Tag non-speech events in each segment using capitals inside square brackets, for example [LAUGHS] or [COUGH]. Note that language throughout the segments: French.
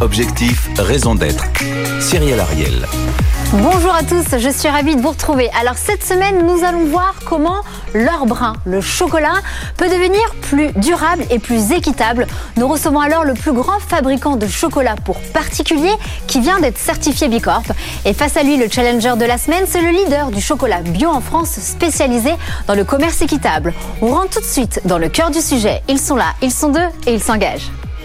Objectif, raison d'être. Cyril Ariel. Bonjour à tous, je suis ravie de vous retrouver. Alors cette semaine, nous allons voir comment l'or brun, le chocolat, peut devenir plus durable et plus équitable. Nous recevons alors le plus grand fabricant de chocolat pour particuliers qui vient d'être certifié Bicorp. Et face à lui, le challenger de la semaine, c'est le leader du chocolat bio en France spécialisé dans le commerce équitable. On rentre tout de suite dans le cœur du sujet. Ils sont là, ils sont deux et ils s'engagent.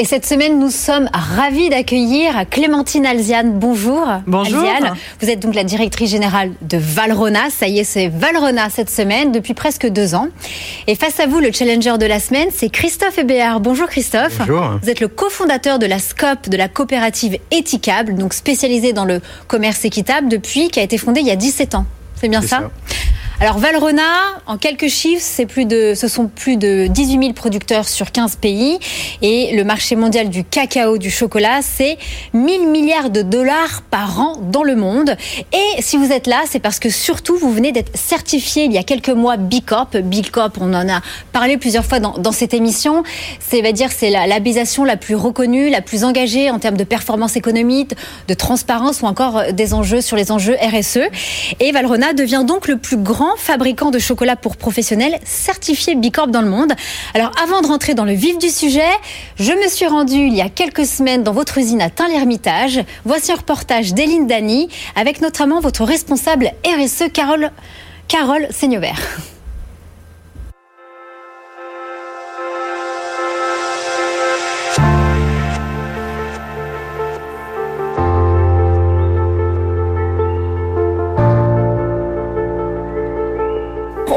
Et cette semaine, nous sommes ravis d'accueillir Clémentine Alziane. Bonjour. Bonjour. Alziane. Vous êtes donc la directrice générale de Valrona. Ça y est, c'est Valrona cette semaine depuis presque deux ans. Et face à vous, le challenger de la semaine, c'est Christophe Hébéard. Bonjour Christophe. Bonjour. Vous êtes le cofondateur de la SCOP, de la coopérative Éthicable, donc spécialisée dans le commerce équitable depuis, qui a été fondée il y a 17 ans. C'est bien ça. Alors Valrhona, en quelques chiffres, c'est plus de, ce sont plus de 18 000 producteurs sur 15 pays et le marché mondial du cacao, du chocolat, c'est 1000 milliards de dollars par an dans le monde. Et si vous êtes là, c'est parce que surtout vous venez d'être certifié il y a quelques mois Bicorp. Bicorp, on en a parlé plusieurs fois dans, cette émission. C'est, va dire, c'est la labellisation la plus reconnue, la plus engagée en termes de performance économique, de transparence ou encore des enjeux sur les enjeux RSE. Et Valrhona devient donc le plus grand fabricant de chocolat pour professionnels certifié Bicorp dans le monde. Alors avant de rentrer dans le vif du sujet, je me suis rendue il y a quelques semaines dans votre usine à Tain-l'Hermitage. Voici un reportage d'Eline Dany avec notamment votre responsable RSE Carole, Carole.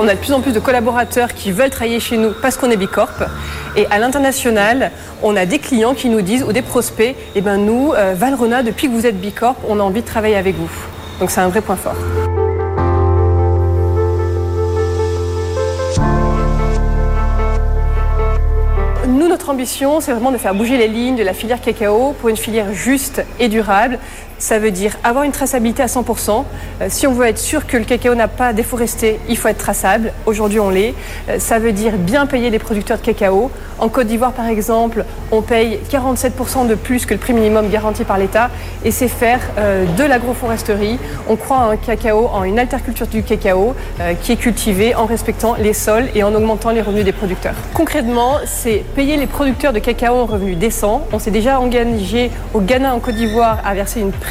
On a de plus en plus de collaborateurs qui veulent travailler chez nous parce qu'on est Bicorp. Et à l'international, on a des clients qui nous disent, ou des prospects, eh ben nous, euh, Valrhona, depuis que vous êtes Bicorp, on a envie de travailler avec vous. Donc c'est un vrai point fort. Nous, notre ambition, c'est vraiment de faire bouger les lignes de la filière cacao pour une filière juste et durable. Ça veut dire avoir une traçabilité à 100%. Euh, si on veut être sûr que le cacao n'a pas déforesté, il faut être traçable. Aujourd'hui, on l'est. Euh, ça veut dire bien payer les producteurs de cacao. En Côte d'Ivoire, par exemple, on paye 47% de plus que le prix minimum garanti par l'État. Et c'est faire euh, de l'agroforesterie. On croit en un cacao, en une alterculture du cacao qui est cultivée en respectant les sols et en augmentant les revenus des producteurs. Concrètement, c'est payer les producteurs de cacao en revenus décents. On s'est déjà engagé au Ghana, en Côte d'Ivoire, à verser une prime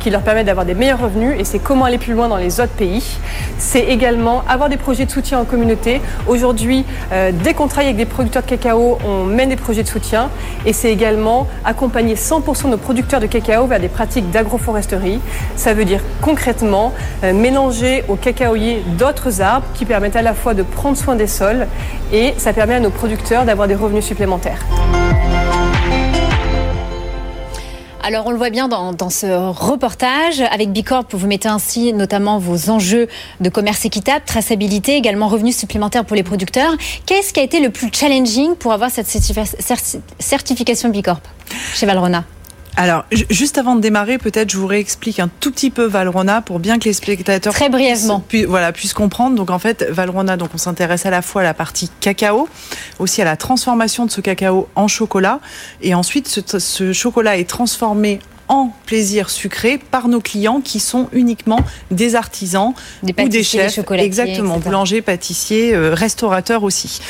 qui leur permet d'avoir des meilleurs revenus et c'est comment aller plus loin dans les autres pays. C'est également avoir des projets de soutien en communauté. Aujourd'hui, euh, dès qu'on travaille avec des producteurs de cacao, on mène des projets de soutien et c'est également accompagner 100% de nos producteurs de cacao vers des pratiques d'agroforesterie. Ça veut dire concrètement euh, mélanger au cacaoyer d'autres arbres qui permettent à la fois de prendre soin des sols et ça permet à nos producteurs d'avoir des revenus supplémentaires. Alors on le voit bien dans, ce reportage. Avec Bicorp, vous mettez ainsi notamment vos enjeux de commerce équitable, traçabilité, également revenus supplémentaires pour les producteurs. Qu'est-ce qui a été le plus challenging pour avoir cette certifi- certi- certification Bicorp chez Valrhona? Alors, ju- juste avant de démarrer, peut-être je vous réexplique un tout petit peu Valrhona pour bien que les spectateurs Très brièvement. puissent, pu- voilà, puissent comprendre. Donc en fait, Valrhona, donc on s'intéresse à la fois à la partie cacao, aussi à la transformation de ce cacao en chocolat, et ensuite ce, ce chocolat est transformé en plaisir sucré par nos clients qui sont uniquement des artisans Des ou des des chefs, chocolatiers, exactement, etc. boulangers, pâtissiers, euh, restaurateurs aussi.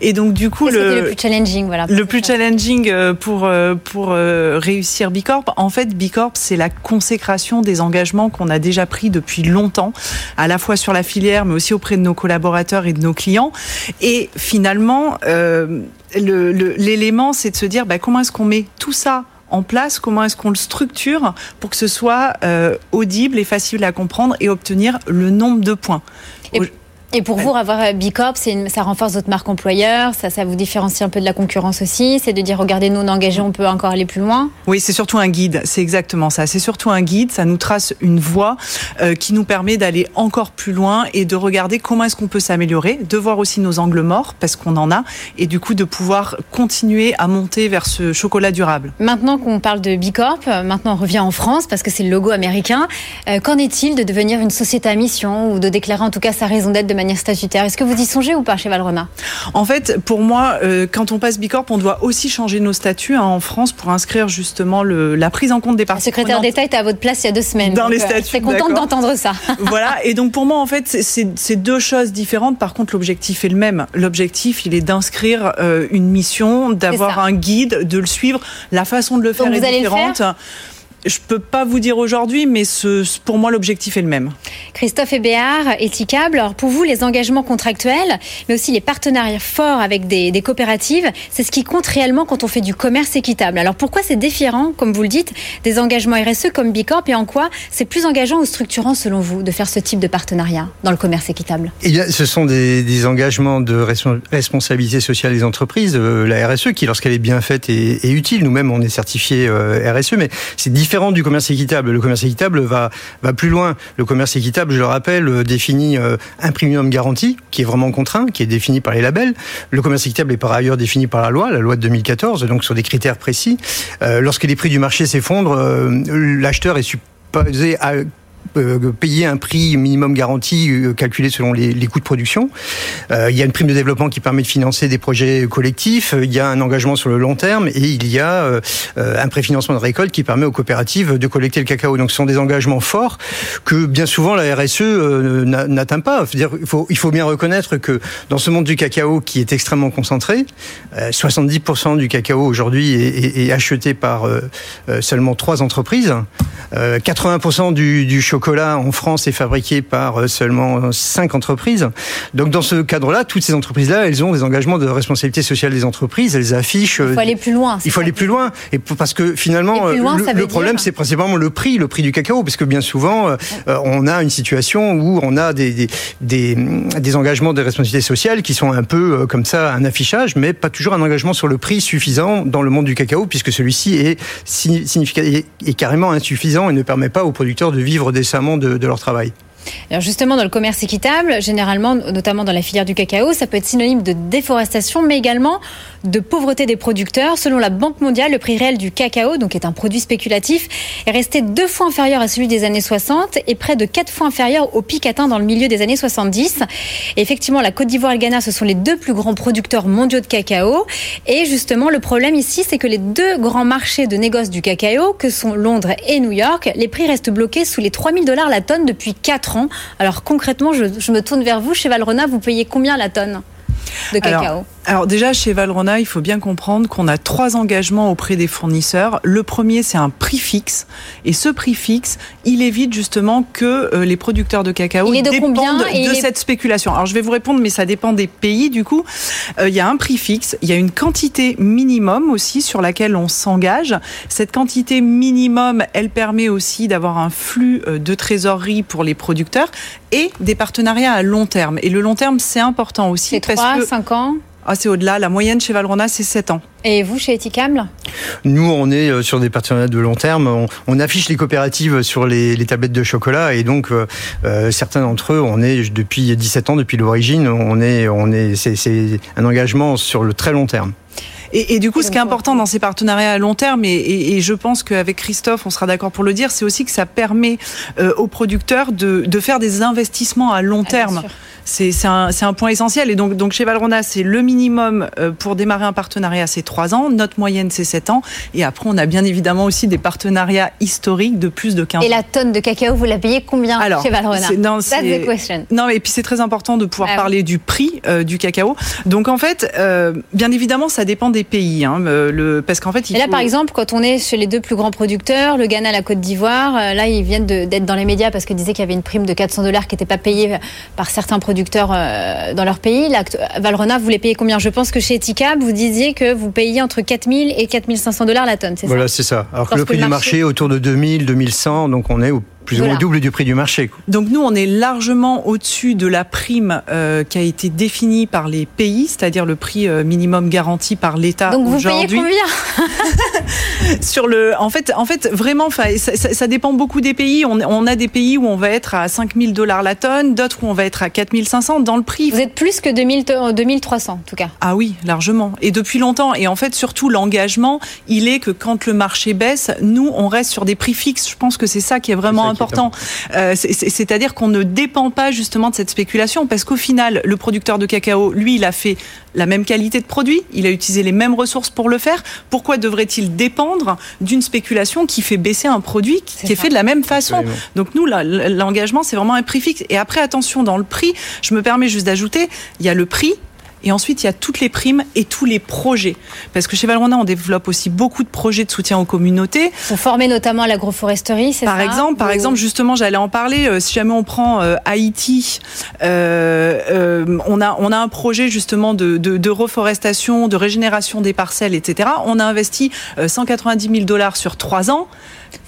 Et donc du coup, le, le plus challenging voilà, pour le plus challenging euh, pour euh, pour euh, réussir Bicorp, en fait, Bicorp, c'est la consécration des engagements qu'on a déjà pris depuis longtemps, à la fois sur la filière, mais aussi auprès de nos collaborateurs et de nos clients. Et finalement, euh, le- le- l'élément, c'est de se dire, bah, comment est-ce qu'on met tout ça en place, comment est-ce qu'on le structure pour que ce soit euh, audible et facile à comprendre et obtenir le nombre de points. Et- Et pour vous, avoir Bicorp, ça renforce votre marque employeur, ça, ça vous différencie un peu de la concurrence aussi, c'est de dire regardez, nous on est engagés, on peut encore aller plus loin Oui, c'est surtout un guide, c'est exactement ça. C'est surtout un guide, ça nous trace une voie euh, qui nous permet d'aller encore plus loin et de regarder comment est-ce qu'on peut s'améliorer, de voir aussi nos angles morts, parce qu'on en a, et du coup de pouvoir continuer à monter vers ce chocolat durable. Maintenant qu'on parle de Bicorp, maintenant on revient en France, parce que c'est le logo américain, euh, qu'en est-il de devenir une société à mission ou de déclarer en tout cas sa raison d'être de manière statutaire. Est-ce que vous y songez ou pas chez Valrona En fait, pour moi, euh, quand on passe Bicorp, on doit aussi changer nos statuts hein, en France pour inscrire justement le, la prise en compte des parties. Le secrétaire d'État était à votre place il y a deux semaines. Dans les euh, statuts. Je suis contente d'entendre ça. [LAUGHS] voilà. Et donc pour moi, en fait, c'est deux choses différentes. Par contre, l'objectif est le même. L'objectif, il est d'inscrire euh, une mission, d'avoir un guide, de le suivre. La façon de le faire donc est vous différente. Allez le faire? Je peux pas vous dire aujourd'hui, mais ce, pour moi, l'objectif est le même. Christophe Hébéard, Éthicable. Alors, pour vous, les engagements contractuels, mais aussi les partenariats forts avec des, des coopératives, c'est ce qui compte réellement quand on fait du commerce équitable. Alors, pourquoi c'est différent, comme vous le dites, des engagements RSE comme Bicorp et en quoi c'est plus engageant ou structurant, selon vous, de faire ce type de partenariat dans le commerce équitable? Eh bien, ce sont des, des engagements de responsabilité sociale des entreprises, euh, la RSE, qui, lorsqu'elle est bien faite, est, est utile. Nous-mêmes, on est certifié euh, RSE, mais c'est différent du commerce équitable. Le commerce équitable va, plus loin. Le commerce équitable, je le rappelle, euh, définit euh, un premium garanti qui est vraiment contraint, qui est défini par les labels. Le commerce équitable est par ailleurs défini par la loi, la loi de 2014, donc sur des critères précis. Euh, lorsque les prix du marché s'effondrent, l'acheteur est supposé à payer un prix minimum garanti euh, calculé selon les, coûts de production. Euh, il y a une prime de développement qui permet de financer des projets collectifs. Il y a un engagement sur le long terme et il y a un préfinancement de récolte qui permet aux coopératives de collecter le cacao. Donc ce sont des engagements forts que bien souvent la RSE n'atteint pas. il, faut, bien reconnaître que dans ce monde du cacao qui est extrêmement concentré, 70% du cacao aujourd'hui est, est, acheté par seulement trois entreprises. 80% du, du chocolat en France est fabriqué par euh, seulement cinq entreprises. Donc dans ce cadre-là, toutes ces entreprises-là, elles ont des engagements de responsabilité sociale des entreprises. Elles affichent. Il faut aller plus loin. Il faut aller plus loin. Et parce que finalement, loin, le, le problème, c'est principalement le prix, le prix du cacao, parce que bien souvent, euh, on a une situation où on a des, des, des, des engagements de responsabilité sociale qui sont un peu euh, comme ça, un affichage, mais pas toujours un engagement sur le prix suffisant dans le monde du cacao, puisque celui-ci est est carrément insuffisant et ne permet pas aux producteurs de vivre décemment de, de leur travail. Alors justement, dans le commerce équitable, généralement, notamment dans la filière du cacao, ça peut être synonyme de déforestation, mais également de pauvreté des producteurs. Selon la Banque mondiale, le prix réel du cacao, donc est un produit spéculatif, est resté deux fois inférieur à celui des années 60 et près de quatre fois inférieur au pic atteint dans le milieu des années 70. Et effectivement, la Côte d'Ivoire et le Ghana, ce sont les deux plus grands producteurs mondiaux de cacao. Et justement, le problème ici, c'est que les deux grands marchés de négoce du cacao, que sont Londres et New York, les prix restent bloqués sous les 3000 dollars la tonne depuis 4 ans. Alors concrètement, je, me tourne vers vous. Chez Valrona, vous payez combien la tonne de cacao? Alors, déjà, chez Valrona, il faut bien comprendre qu'on a trois engagements auprès des fournisseurs. Le premier, c'est un prix fixe. Et ce prix fixe, il évite justement que euh, les producteurs de cacao de dépendent de cette spéculation. Alors, je vais vous répondre, mais ça dépend des pays, du coup. Euh, il y a un prix fixe, il y a une quantité minimum aussi sur laquelle on s'engage. Cette quantité minimum, elle permet aussi d'avoir un flux euh, de trésorerie pour les producteurs et des partenariats à long terme. Et le long terme, c'est important aussi. C'est 3, 5 ans? Ah, c'est au-delà. La moyenne chez Valrona, c'est 7 ans. Et vous, chez Eticable Nous, on est sur des partenariats de long terme. On, on affiche les coopératives sur les, les, tablettes de chocolat et donc euh, certains d'entre eux, on est depuis 17 ans, depuis l'origine, on est, on est, c'est un engagement sur le très long terme. Et, et, du coup, ce qui est important dans ces partenariats à long terme, et, et, et je pense qu'avec Christophe, on sera d'accord pour le dire, c'est aussi que ça permet euh, aux producteurs de, de, faire des investissements à long ah, terme. C'est un, un, point essentiel. Et donc, donc chez Valrona, c'est le minimum euh, pour démarrer un partenariat, c'est 3 ans. Notre moyenne, c'est 7 ans. Et après, on a bien évidemment aussi des partenariats historiques de plus de 15 ans. Et la tonne de cacao, vous la payez combien Alors, chez Valrona non, That's the question. Non, et puis c'est très important de pouvoir Ah oui. parler du prix euh, du cacao. Donc en fait, euh, bien évidemment, ça dépend des pays. Hein, le, parce qu'en fait, il Et là, faut... par exemple, quand on est chez les deux plus grands producteurs, le Ghana, la Côte d'Ivoire, euh, là, ils viennent d'être dans les médias parce qu'ils disaient qu'il y avait une prime de 400 dollars qui n'était pas payée par certains producteurs euh, dans leur pays. Là, Valrona, vous les payez combien? Je pense que chez Eticab, vous disiez que vous payiez entre 4000 et 4500 dollars la tonne, c'est Voilà, ça c'est ça. Alors que le prix du marché- marché est autour de 2000, 2100, donc on est au plus ou moins double du prix du marché. Donc nous, on est largement au-dessus de la prime euh, qui a été définie par les pays, c'est-à-dire le prix euh, minimum garanti par l'État aujourd'hui. Donc vous payez combien? [LAUGHS] Sur le, en fait, en fait, vraiment, ça, ça, ça dépend beaucoup des pays. On, on, a des pays où on va être à 5000 dollars la tonne, d'autres où on va être à 4500 dans le prix. Vous êtes plus que 2000, 2300 en tout cas. Ah oui, largement. Et depuis longtemps. Et en fait, surtout l'engagement, il est que quand le marché baisse, nous, on reste sur des prix fixes. Je pense que c'est ça qui est vraiment important. Euh, C'est-à-dire qu'on ne dépend pas justement de cette spéculation parce qu'au final, le producteur de cacao, lui, il a fait la même qualité de produit, il a utilisé les mêmes ressources pour le faire. Pourquoi devrait-il dépendre d'une spéculation qui fait baisser un produit qui est, est fait de la même façon? Donc nous, l'engagement, c'est vraiment un prix fixe. Et après, attention, dans le prix, je me permets juste d'ajouter, il y a le prix, et ensuite, il y a toutes les primes et tous les projets. Parce que chez Valrhona, on développe aussi beaucoup de projets de soutien aux communautés. Vous formez notamment à l'agroforesterie, c'est ça Par exemple, par exemple, justement, j'allais en parler. Euh, si jamais on prend euh, Haïti, euh, euh, on a on a un projet justement de, de, de, reforestation, de régénération des parcelles, etc. On a investi 190 000 dollars sur trois ans.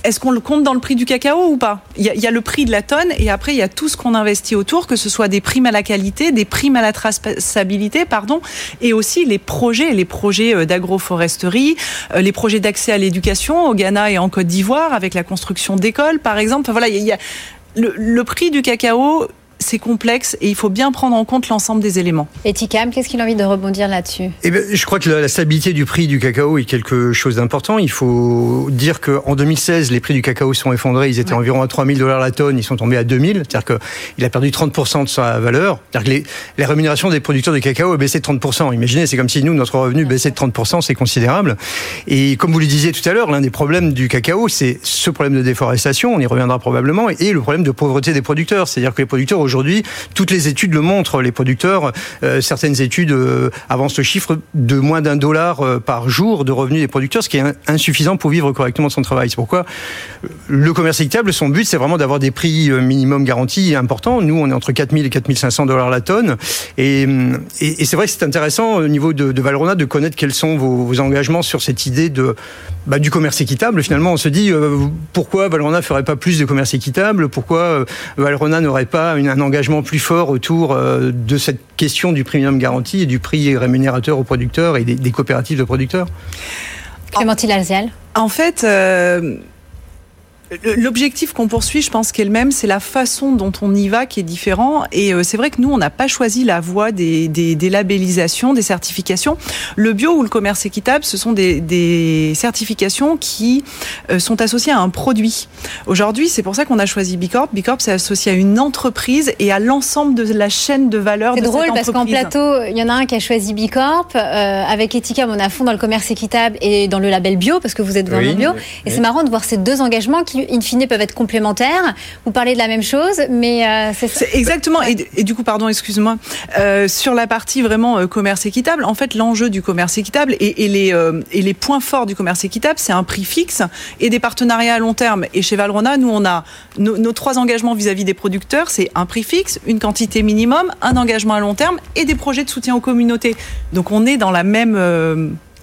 Est-ce qu'on le compte dans le prix du cacao ou pas? Il y, a, le prix de la tonne et après il y a tout ce qu'on investit autour, que ce soit des primes à la qualité, des primes à la traçabilité, pardon, et aussi les projets, les projets d'agroforesterie, les projets d'accès à l'éducation au Ghana et en Côte d'Ivoire avec la construction d'écoles, par exemple. Enfin, voilà, il y a le prix du cacao c'est complexe et il faut bien prendre en compte l'ensemble des éléments. Et Ticam, qu'est-ce qu'il a envie de rebondir là-dessus? Eh ben, Je crois que la, stabilité du prix du cacao est quelque chose d'important. Il faut dire qu'en 2016, les prix du cacao sont effondrés. Ils étaient ouais. environ à 3000 dollars la tonne. Ils sont tombés à 2000. C'est-à-dire qu'il a perdu 30% de sa valeur. C'est-à-dire que les, les, rémunérations des producteurs de cacao ont baissé de 30%. Imaginez, c'est comme si nous, notre revenu baissait de 30%. C'est considérable. Et comme vous le disiez tout à l'heure, l'un des problèmes du cacao, c'est ce problème de déforestation. On y reviendra probablement. Et le problème de pauvreté des producteurs. C'est-à-dire que les producteurs aujourd'hui, toutes les études le montrent, les producteurs, euh, certaines études euh, avancent le chiffre de moins d'un dollar euh, par jour de revenus des producteurs, ce qui est insuffisant pour vivre correctement son travail. C'est pourquoi le commerce équitable, son but, c'est vraiment d'avoir des prix minimum garantis importants. Nous, on est entre 4000 et 4500 dollars la tonne. Et, c'est vrai que c'est intéressant au niveau de, de, Valrhona de connaître quels sont vos, engagements sur cette idée de, bah, du commerce équitable. Finalement, on se dit pourquoi Valrhona ferait pas plus de commerce équitable? Pourquoi Valrhona n'aurait pas une, un engagement plus fort autour de cette question du premium garanti et du prix rémunérateur aux producteurs et des, des coopératives de producteurs. Clémentine Alzial En fait, euh, L'objectif qu'on poursuit, je pense, qu'est le même, c'est la façon dont on y va qui est différent. Et euh, c'est vrai que nous, on n'a pas choisi la voie des, des, des, labellisations, des certifications. Le bio ou le commerce équitable, ce sont des, des certifications qui euh, sont associées à un produit. Aujourd'hui, c'est pour ça qu'on a choisi Bicorp. Bicorp, c'est associé à une entreprise et à l'ensemble de la chaîne de valeur de cette entreprise. C'est drôle parce qu'en plateau, il y en a un qui a choisi Bicorp. Euh, avec Eticam, on a fond dans le commerce équitable et dans le label bio parce que vous êtes vraiment oui, bio. Et oui. c'est marrant de voir ces deux engagements qui in fine peuvent être complémentaires. Vous parlez de la même chose, mais euh, c'est exactement. Et, du coup, pardon, excuse-moi. Euh, sur la partie vraiment euh, commerce équitable, en fait, l'enjeu du commerce équitable et, les points forts du commerce équitable, c'est un prix fixe et des partenariats à long terme. Et chez Valrhona, nous, on a nos, trois engagements vis-à-vis -vis des producteurs, c'est un prix fixe, une quantité minimum, un engagement à long terme et des projets de soutien aux communautés. Donc, on est dans la même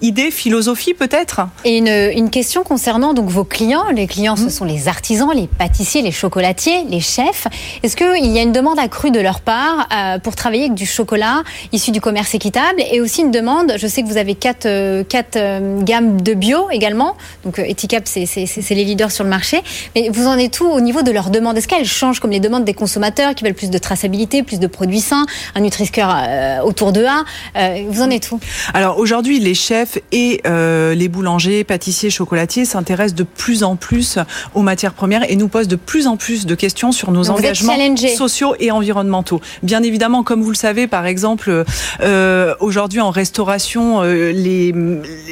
idée, philosophie peut-être? Et une, une, question concernant donc vos clients. Les clients, mmh. ce sont les artisans, les pâtissiers, les chocolatiers, les chefs. Est-ce qu'il y a une demande accrue de leur part euh, pour travailler avec du chocolat issu du commerce équitable et aussi une demande, je sais que vous avez quatre, euh, quatre euh, gammes de bio également, donc Eticap c'est les leaders sur le marché, mais vous en êtes où au niveau de leurs demandes Est-ce qu'elles changent comme les demandes des consommateurs qui veulent plus de traçabilité, plus de produits sains, un Nutri-Score autour de A Vous en êtes où? Alors aujourd'hui, les chefs et euh, les boulangers, pâtissiers, chocolatiers s'intéressent de plus en plus aux matières premières et nous posent de plus en plus de questions sur nos Donc engagements sociaux et environnementaux. Bien évidemment, comme vous le savez, par exemple, euh, aujourd'hui en restauration, euh, les,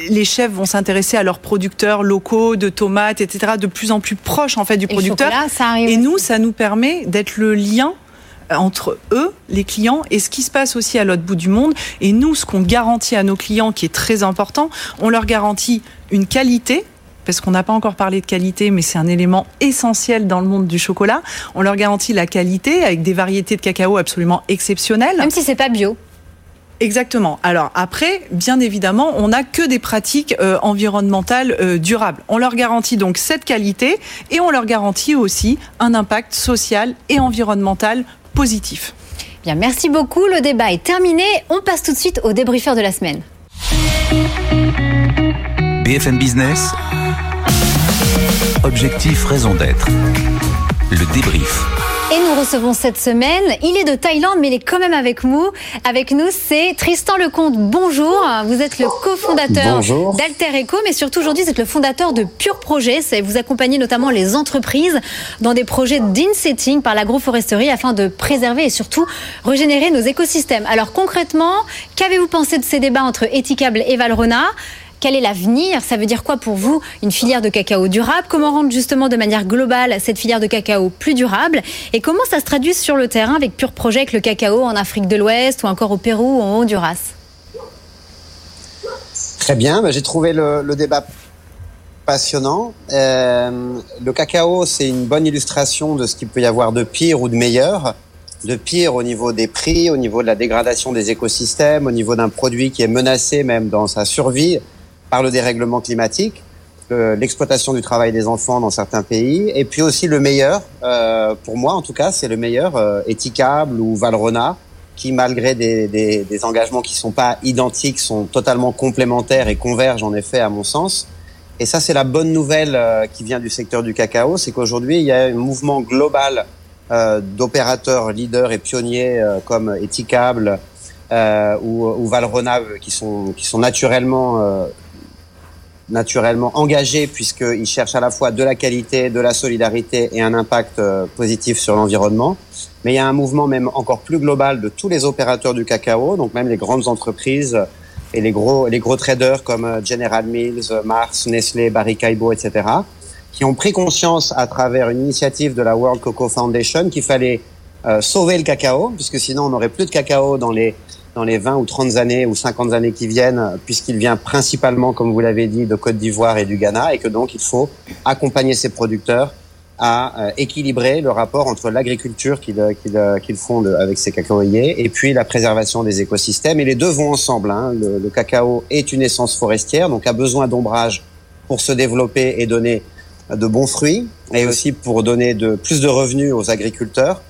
les chefs vont s'intéresser à leurs producteurs locaux de tomates, etc., de plus en plus proches en fait du et producteur. Chocolat, ça arrive et nous, ça nous permet d'être le lien entre eux, les clients, et ce qui se passe aussi à l'autre bout du monde. Et nous, ce qu'on garantit à nos clients, qui est très important, on leur garantit une qualité parce qu'on n'a pas encore parlé de qualité, mais c'est un élément essentiel dans le monde du chocolat. On leur garantit la qualité avec des variétés de cacao absolument exceptionnelles. Même si c'est pas bio. Exactement. Alors après, bien évidemment, on n'a que des pratiques euh, environnementales euh, durables. On leur garantit donc cette qualité et on leur garantit aussi un impact social et environnemental positif. Bien, merci beaucoup. Le débat est terminé. On passe tout de suite au débriefeur de la semaine. BFM Business. Objectif, raison d'être. Le débrief. Et nous recevons cette semaine, il est de Thaïlande, mais il est quand même avec nous. Avec nous, c'est Tristan Lecomte. Bonjour. Vous êtes le cofondateur d'Alter Eco, mais surtout aujourd'hui, vous êtes le fondateur de Pure Projet. Vous accompagnez notamment les entreprises dans des projets d'insetting par l'agroforesterie afin de préserver et surtout régénérer nos écosystèmes. Alors concrètement, qu'avez-vous pensé de ces débats entre Ethicable et Valrona quel est l'avenir? Ça veut dire quoi pour vous une filière de cacao durable? Comment rendre justement de manière globale cette filière de cacao plus durable? Et comment ça se traduit sur le terrain avec Pure Project, le cacao en Afrique de l'Ouest ou encore au Pérou ou en Honduras? Très bien, bah, j'ai trouvé le, débat passionnant. Euh, le cacao, c'est une bonne illustration de ce qu'il peut y avoir de pire ou de meilleur. De pire au niveau des prix, au niveau de la dégradation des écosystèmes, au niveau d'un produit qui est menacé même dans sa survie par le dérèglement climatique, l'exploitation du travail des enfants dans certains pays, et puis aussi le meilleur, euh, pour moi en tout cas, c'est le meilleur, euh, Ethicable ou Valrona, qui malgré des, engagements qui sont pas identiques, sont totalement complémentaires et convergent en effet à mon sens. Et ça, c'est la bonne nouvelle euh, qui vient du secteur du cacao, c'est qu'aujourd'hui, il y a un mouvement global euh, d'opérateurs leaders et pionniers euh, comme Ethicable ou, ou Valrona qui sont, qui sont naturellement naturellement engagés puisqu'ils cherchent à la fois de la qualité, de la solidarité et un impact euh, positif sur l'environnement. Mais il y a un mouvement même encore plus global de tous les opérateurs du cacao, donc même les grandes entreprises et les gros, les gros traders comme euh, General Mills, Mars, Nestlé, Barry Caibo, etc., qui ont pris conscience à travers une initiative de la World Cocoa Foundation qu'il fallait euh, sauver le cacao, puisque sinon on n'aurait plus de cacao dans les dans les 20 ou 30 années ou 50 années qui viennent, puisqu'il vient principalement, comme vous l'avez dit, de Côte d'Ivoire et du Ghana, et que donc il faut accompagner ces producteurs à euh, équilibrer le rapport entre l'agriculture qu'ils euh, euh, qu'ils font avec ces cacaoyers et puis la préservation des écosystèmes. Et les deux vont ensemble. Hein. Le, le, cacao est une essence forestière, donc a besoin d'ombrage pour se développer et donner de bons fruits, et aussi pour donner de plus de revenus aux agriculteurs.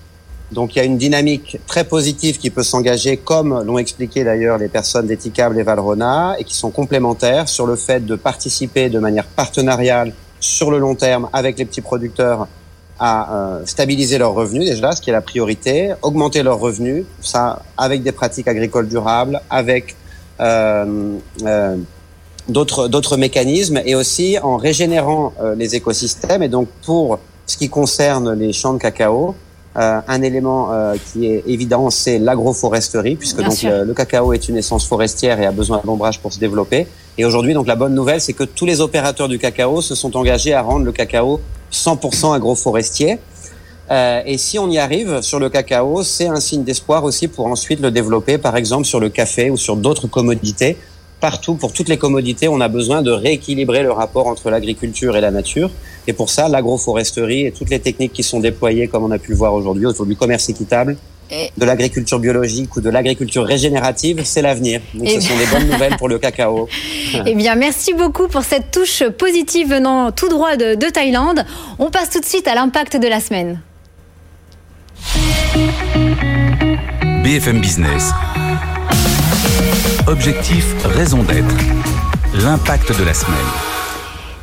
Donc il y a une dynamique très positive qui peut s'engager, comme l'ont expliqué d'ailleurs les personnes d'Ethicable et Valrona, et qui sont complémentaires sur le fait de participer de manière partenariale sur le long terme avec les petits producteurs à euh, stabiliser leurs revenus déjà, ce qui est la priorité, augmenter leurs revenus, ça avec des pratiques agricoles durables, avec euh, euh, d'autres d'autres mécanismes, et aussi en régénérant euh, les écosystèmes. Et donc pour ce qui concerne les champs de cacao, euh, un élément euh, qui est évident, c'est l'agroforesterie, puisque donc le, cacao est une essence forestière et a besoin d'ombrage pour se développer. Et aujourd'hui, donc la bonne nouvelle, c'est que tous les opérateurs du cacao se sont engagés à rendre le cacao 100% agroforestier. Euh, et si on y arrive sur le cacao, c'est un signe d'espoir aussi pour ensuite le développer, par exemple sur le café ou sur d'autres commodités partout, pour toutes les commodités, on a besoin de rééquilibrer le rapport entre l'agriculture et la nature. Et pour ça, l'agroforesterie et toutes les techniques qui sont déployées, comme on a pu le voir aujourd'hui, autour du commerce équitable, de l'agriculture biologique ou de l'agriculture régénérative, c'est l'avenir. Donc ce sont des bonnes nouvelles pour le cacao. [LAUGHS] Eh bien, merci beaucoup pour cette touche positive venant tout droit de, de Thaïlande. On passe tout de suite à l'impact de la semaine. BFM Business. Objectif, raison d'être. L'impact de la semaine.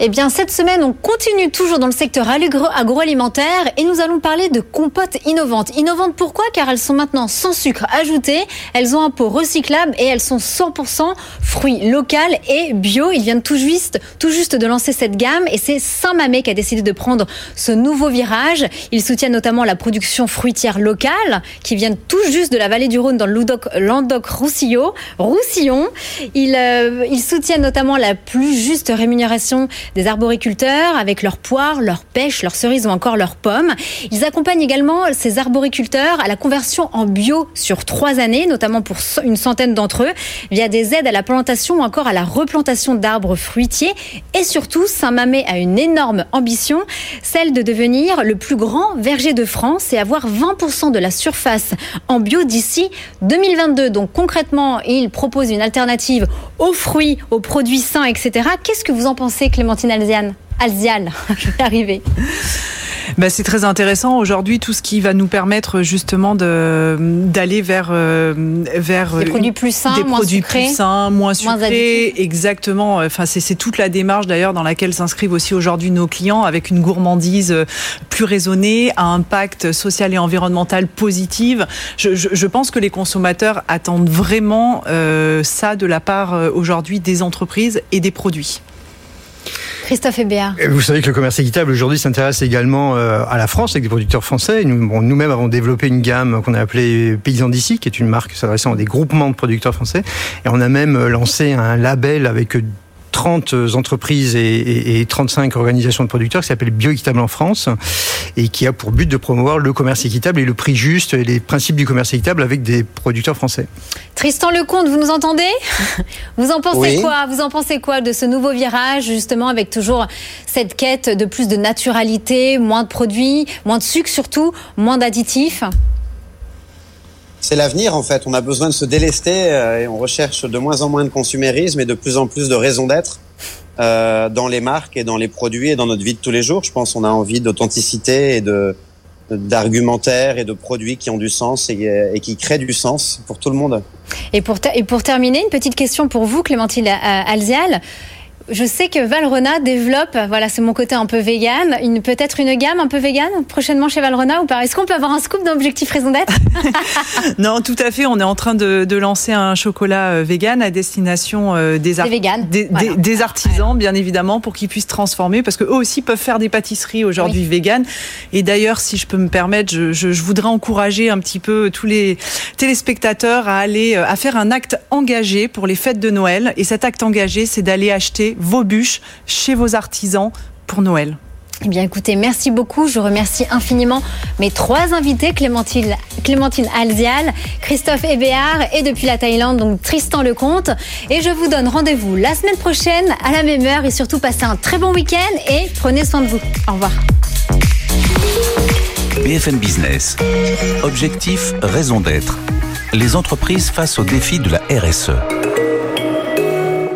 Eh bien, cette semaine, on continue toujours dans le secteur agroalimentaire et nous allons parler de compotes innovantes. Innovantes pourquoi? Car elles sont maintenant sans sucre ajouté, elles ont un pot recyclable et elles sont 100% fruits locaux et bio. Ils viennent tout juste, tout juste de lancer cette gamme et c'est Saint-Mamé qui a décidé de prendre ce nouveau virage. Ils soutiennent notamment la production fruitière locale qui vient tout juste de la vallée du Rhône dans le Languedoc-Roussillon. Roussillon. Ils, euh, ils soutiennent notamment la plus juste rémunération des arboriculteurs avec leurs poires, leurs pêches, leurs cerises ou encore leurs pommes. Ils accompagnent également ces arboriculteurs à la conversion en bio sur trois années, notamment pour une centaine d'entre eux, via des aides à la plantation ou encore à la replantation d'arbres fruitiers. Et surtout, Saint-Mamet a une énorme ambition, celle de devenir le plus grand verger de France et avoir 20% de la surface en bio d'ici 2022. Donc concrètement, il propose une alternative aux fruits, aux produits sains, etc. Qu'est-ce que vous en pensez, Clémentine Alziane Alzial, [LAUGHS] je vais arriver. Bah, c'est très intéressant aujourd'hui tout ce qui va nous permettre justement d'aller vers euh, vers des produits plus sains, des moins produits sucrés, plus sains, moins sucrés, moins exactement. Enfin c'est toute la démarche d'ailleurs dans laquelle s'inscrivent aussi aujourd'hui nos clients avec une gourmandise euh, plus raisonnée, à impact social et environnemental positive. Je, je, je pense que les consommateurs attendent vraiment euh, ça de la part aujourd'hui des entreprises et des produits. Christophe Hébert. Vous savez que le commerce équitable aujourd'hui s'intéresse également euh, à la France avec des producteurs français. Nous, nous-mêmes avons développé une gamme qu'on a appelée Paysans d'ici, qui est une marque s'adressant à des groupements de producteurs français. Et on a même lancé un label avec 30 entreprises et, et, 35 organisations de producteurs qui s'appelle Bioéquitable en France et qui a pour but de promouvoir le commerce équitable et le prix juste et les principes du commerce équitable avec des producteurs français. Tristan Lecomte, vous nous entendez? [LAUGHS] Vous en pensez oui. quoi? Vous en pensez quoi de ce nouveau virage justement avec toujours cette quête de plus de naturalité, moins de produits, moins de sucre surtout, moins d'additifs? C'est l'avenir en fait. On a besoin de se délester euh, et on recherche de moins en moins de consumérisme et de plus en plus de raisons d'être euh, dans les marques et dans les produits et dans notre vie de tous les jours. Je pense qu'on a envie d'authenticité et de d'argumentaire et de produits qui ont du sens et, et, qui créent du sens pour tout le monde. Et pour, et pour terminer, une petite question pour vous, Clémentine Alzial je sais que Valrona développe, voilà, c'est mon côté un peu vegan, une peut-être une gamme un peu vegan prochainement chez Valrona ou pas? Est-ce qu'on peut avoir un scoop d'objectif raison d'être? [LAUGHS] Non, tout à fait. On est en train de, de lancer un chocolat euh, vegan à destination euh, des, ar des, voilà. des, des, artisans, bien évidemment, pour qu'ils puissent transformer, parce que eux aussi peuvent faire des pâtisseries aujourd'hui oui. vegan. Et d'ailleurs, si je peux me permettre, je, je, je, voudrais encourager un petit peu tous les téléspectateurs à aller à faire un acte engagé pour les fêtes de Noël. Et cet acte engagé, c'est d'aller acheter vos bûches chez vos artisans pour Noël. Eh bien, écoutez, merci beaucoup. Je remercie infiniment mes trois invités, Clémentine, Clémentine Alzial, Christophe Hébéard et depuis la Thaïlande, donc Tristan Lecomte. Et je vous donne rendez-vous la semaine prochaine à la même heure et surtout passez un très bon week-end et prenez soin de vous. Au revoir. BFM Business. Objectif, raison d'être. Les entreprises face aux défis de la RSE.